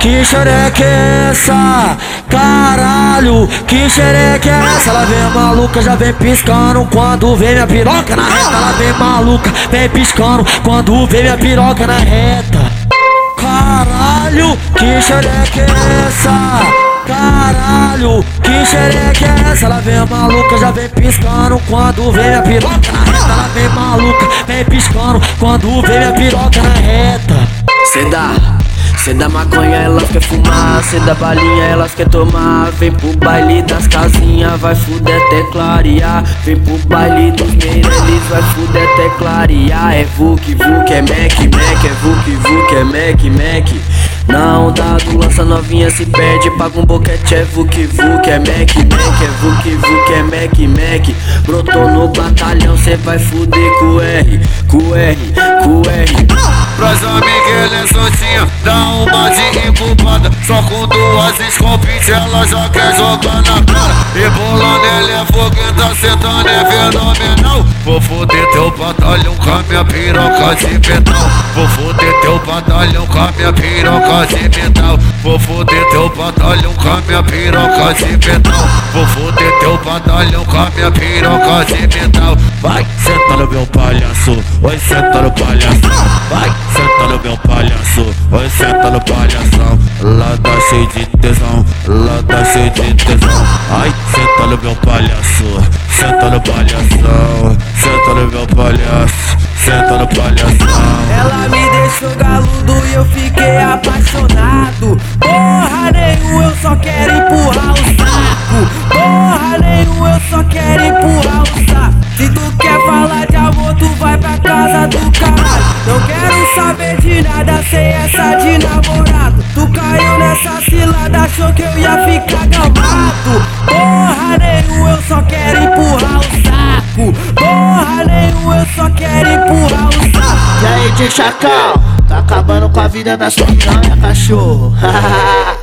que xereca é essa? Caralho, que xereca é essa? Ela vem maluca, já vem piscando quando vê minha piroca na reta. Ela vem maluca, vem piscando quando vê minha piroca na reta. Caralho, que xereca é essa? Caralho, que xereca é essa? Ela vem maluca, já vem piscando quando vê minha piroca na reta. Ela vem maluca, vem piscando quando vê minha piroca na reta. Cê dá, cê dá maconha, elas quer fumar. Cê dá balinha, elas quer tomar. Vem pro baile das casinhas, vai fuder até clarear. Vem pro baile dos Meireles, vai fuder até clarear. É Vuk, Vuk, é Mac, Mac, é Vuk, Vuk, é Mac, Mac. Não dá do lança novinha se perde, paga um boquete, é Vuk, Vuk, é Mac, Mac, é Vuk, Vuk, é Mac, Mac. Brotou no batalhão, cê vai fuder com o R, com o R, com duas escopinhas ela já quer jogar na cara. Rebolando, ela é fogueta, sentando, é fenomenal. Vou foder teu batalhão com a minha piroca de metal. Vou foder teu batalhão com a minha piroca de metal. Vou foder teu batalhão com a minha piroca de metal. Vou foder teu batalhão com a minha piroca de metal. Vai, senta no meu palhaço, oi, senta no palhaço. Vai, senta no meu palhaço, oi, senta no palhação. Cheio de tesão, lá tá cheio de tesão. Ai, senta no meu palhaço, senta no palhação. Senta no meu palhaço, senta no palhação. Ela me deixou galudo e eu fiquei apaixonado. Porra nenhuma, eu só quero empurrar o saco. Porra nenhuma, eu só quero empurrar o saco. Se tu quer falar de amor, tu vai pra casa do caralho. Não quero saber de nada sem essa de namorado. Nessa cilada, achou que eu ia ficar gamado. Porra nenhuma, eu só quero empurrar o saco. Porra nenhuma, eu só quero empurrar o saco. E aí, de chacal, tá acabando com a vida das piranha, cachorro.